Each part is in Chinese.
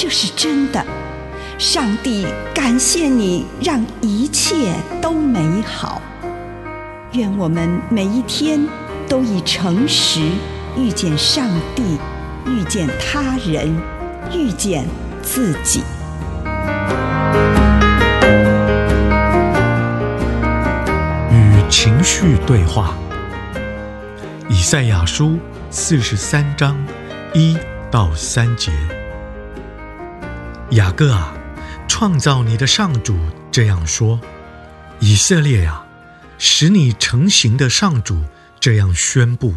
这是真的。上帝感谢你，让一切都美好。愿我们每一天都以诚实遇见上帝，遇见他人，遇见自己。与情绪对话，以赛亚书四十三章一到三节。雅各啊，创造你的上主这样说：以色列啊，使你成形的上主这样宣布：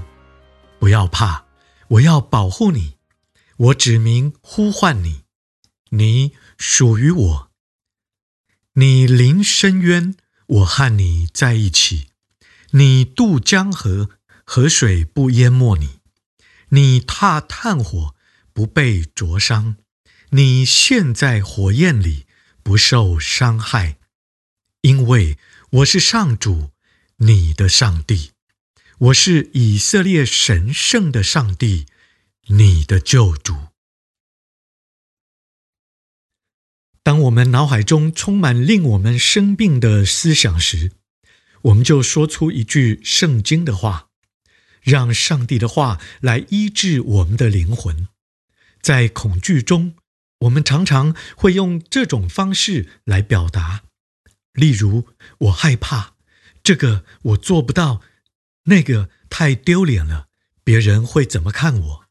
不要怕，我要保护你，我指名呼唤你，你属于我。你临深渊，我和你在一起。你渡江河，河水不淹没你；你踏炭火，不被灼伤；你陷在火焰里，不受伤害。因为我是上主，你的上帝；我是以色列神圣的上帝，你的救主。当我们脑海中充满令我们生病的思想时，我们就说出一句圣经的话，让上帝的话来医治我们的灵魂。在恐惧中，我们常常会用这种方式来表达，例如：“我害怕，这个我做不到，那个太丢脸了，别人会怎么看我？”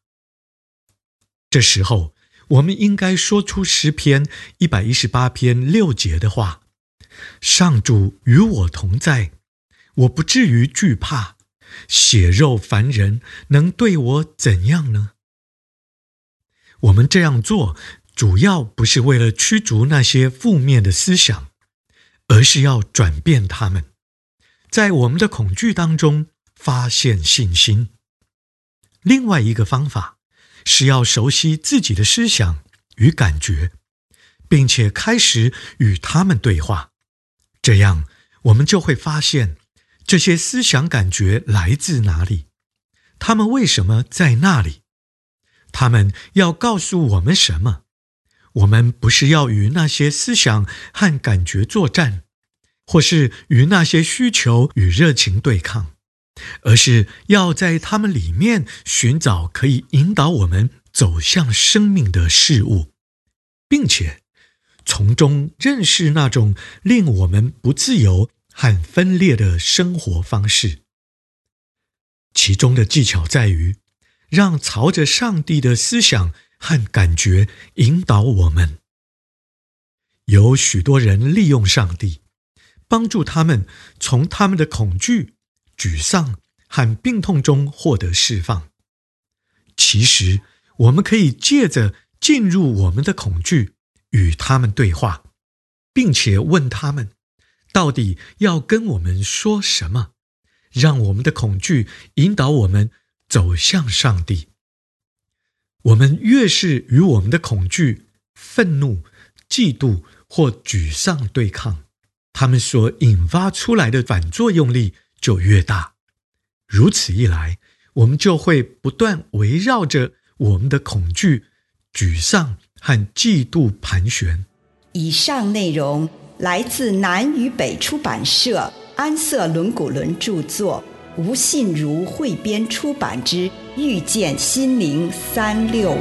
这时候，我们应该说出诗篇一百一十八篇六节的话：“上主与我同在。”我不至于惧怕，血肉凡人能对我怎样呢？我们这样做，主要不是为了驱逐那些负面的思想，而是要转变他们，在我们的恐惧当中发现信心。另外一个方法是要熟悉自己的思想与感觉，并且开始与他们对话，这样我们就会发现。这些思想感觉来自哪里？他们为什么在那里？他们要告诉我们什么？我们不是要与那些思想和感觉作战，或是与那些需求与热情对抗，而是要在他们里面寻找可以引导我们走向生命的事物，并且从中认识那种令我们不自由。和分裂的生活方式，其中的技巧在于让朝着上帝的思想和感觉引导我们。有许多人利用上帝，帮助他们从他们的恐惧、沮丧和病痛中获得释放。其实，我们可以借着进入我们的恐惧，与他们对话，并且问他们。到底要跟我们说什么？让我们的恐惧引导我们走向上帝。我们越是与我们的恐惧、愤怒、嫉妒或沮丧对抗，他们所引发出来的反作用力就越大。如此一来，我们就会不断围绕着我们的恐惧、沮丧和嫉妒盘旋。以上内容。来自南与北出版社安瑟伦古伦著作，吴信如汇编出版之《遇见心灵三六五》。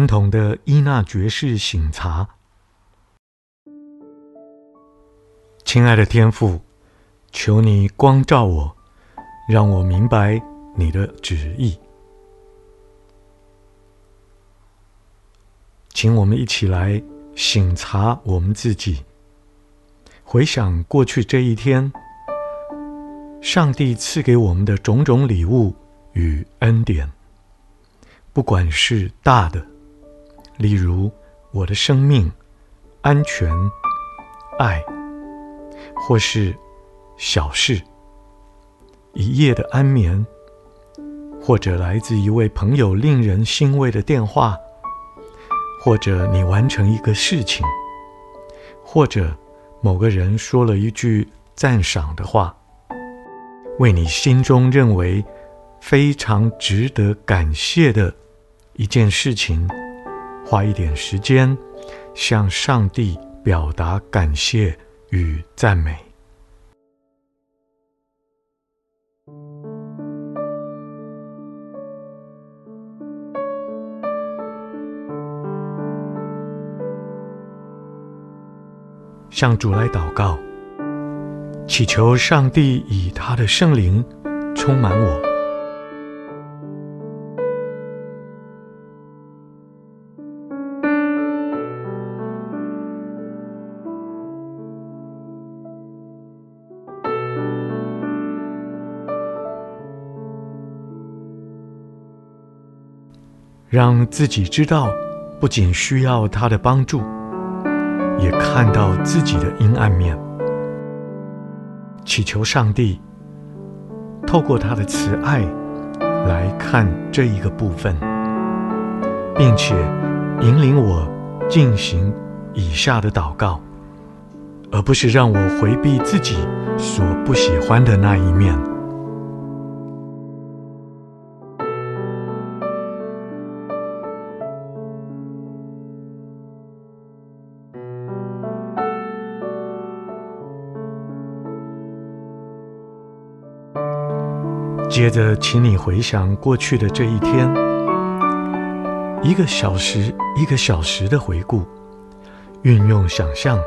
传统的伊纳爵士醒茶。亲爱的天父，求你光照我，让我明白你的旨意。请我们一起来醒察我们自己，回想过去这一天，上帝赐给我们的种种礼物与恩典，不管是大的，例如我的生命、安全、爱。或是小事，一夜的安眠，或者来自一位朋友令人欣慰的电话，或者你完成一个事情，或者某个人说了一句赞赏的话，为你心中认为非常值得感谢的一件事情，花一点时间向上帝表达感谢。与赞美，向主来祷告，祈求上帝以他的圣灵充满我。让自己知道，不仅需要他的帮助，也看到自己的阴暗面。祈求上帝透过他的慈爱来看这一个部分，并且引领我进行以下的祷告，而不是让我回避自己所不喜欢的那一面。接着，请你回想过去的这一天，一个小时一个小时的回顾，运用想象，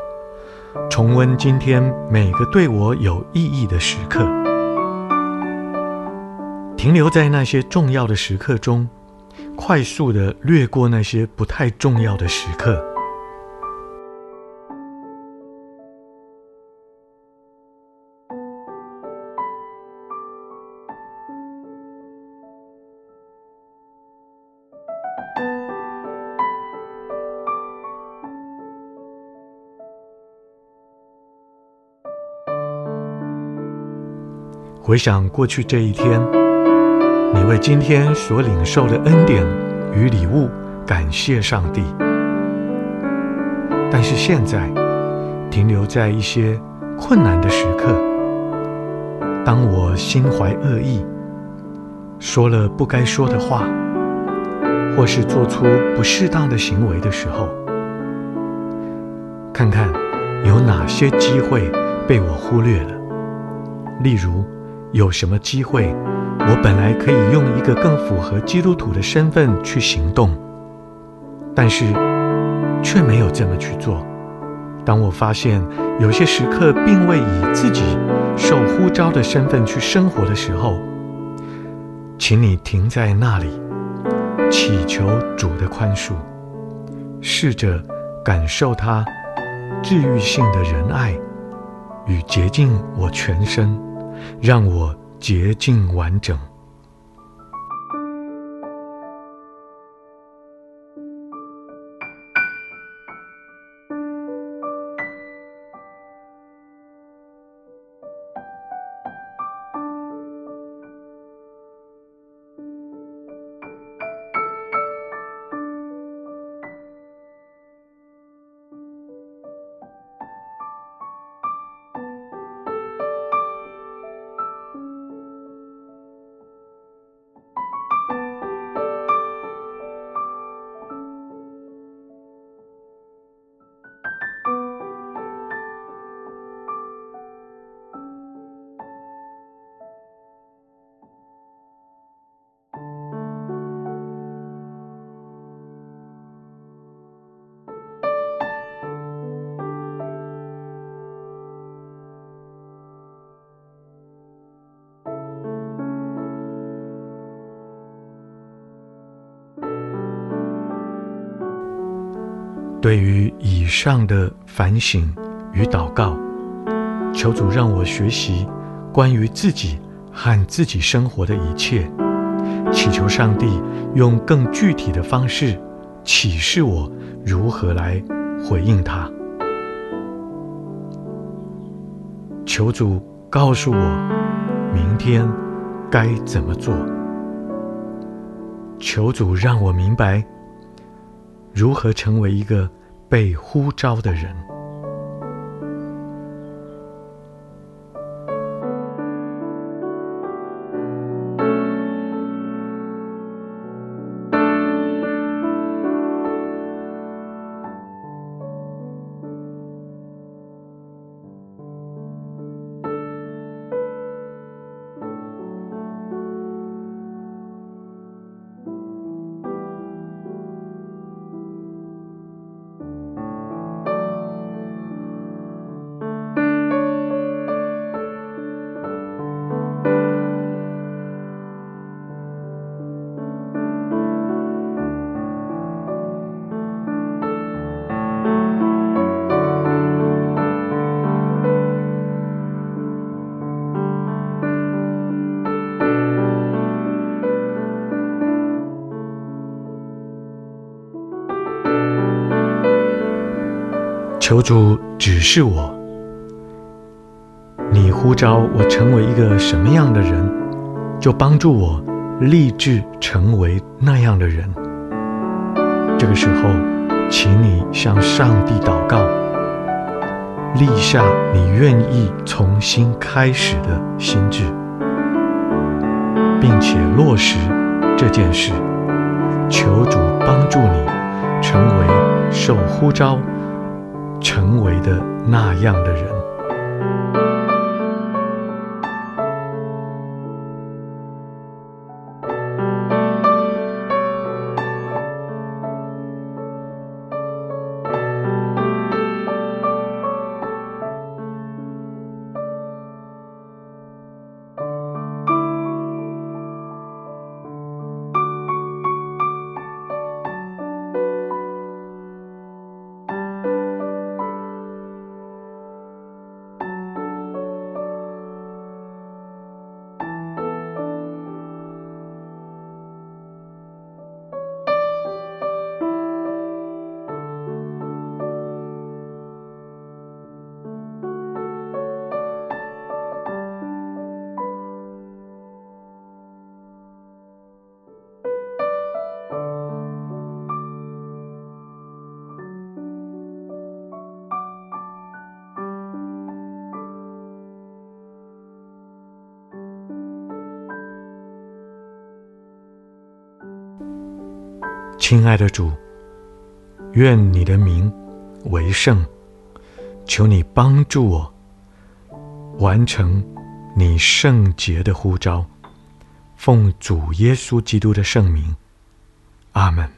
重温今天每个对我有意义的时刻，停留在那些重要的时刻中，快速的略过那些不太重要的时刻。回想过去这一天，你为今天所领受的恩典与礼物感谢上帝。但是现在，停留在一些困难的时刻，当我心怀恶意，说了不该说的话，或是做出不适当的行为的时候，看看有哪些机会被我忽略了，例如，有什么机会，我本来可以用一个更符合基督徒的身份去行动，但是却没有这么去做。当我发现有些时刻并未以自己受呼召的身份去生活的时候，请你停在那里，祈求主的宽恕，试着感受他治愈性的仁爱与洁净我全身。让我洁净完整。对于以上的反省与祷告，求主让我学习关于自己和自己生活的一切，祈求上帝用更具体的方式启示我如何来回应他。求主告诉我明天该怎么做。求主让我明白如何成为一个被呼召的人。求主指示我，你呼召我成为一个什么样的人，就帮助我立志成为那样的人。这个时候，请你向上帝祷告，立下你愿意重新开始的心志，并且落实这件事。求主帮助你成为受呼召。成为的那样的人。亲爱的主，愿你的名为圣，求你帮助我完成你圣洁的呼召，奉主耶稣基督的圣名，阿门。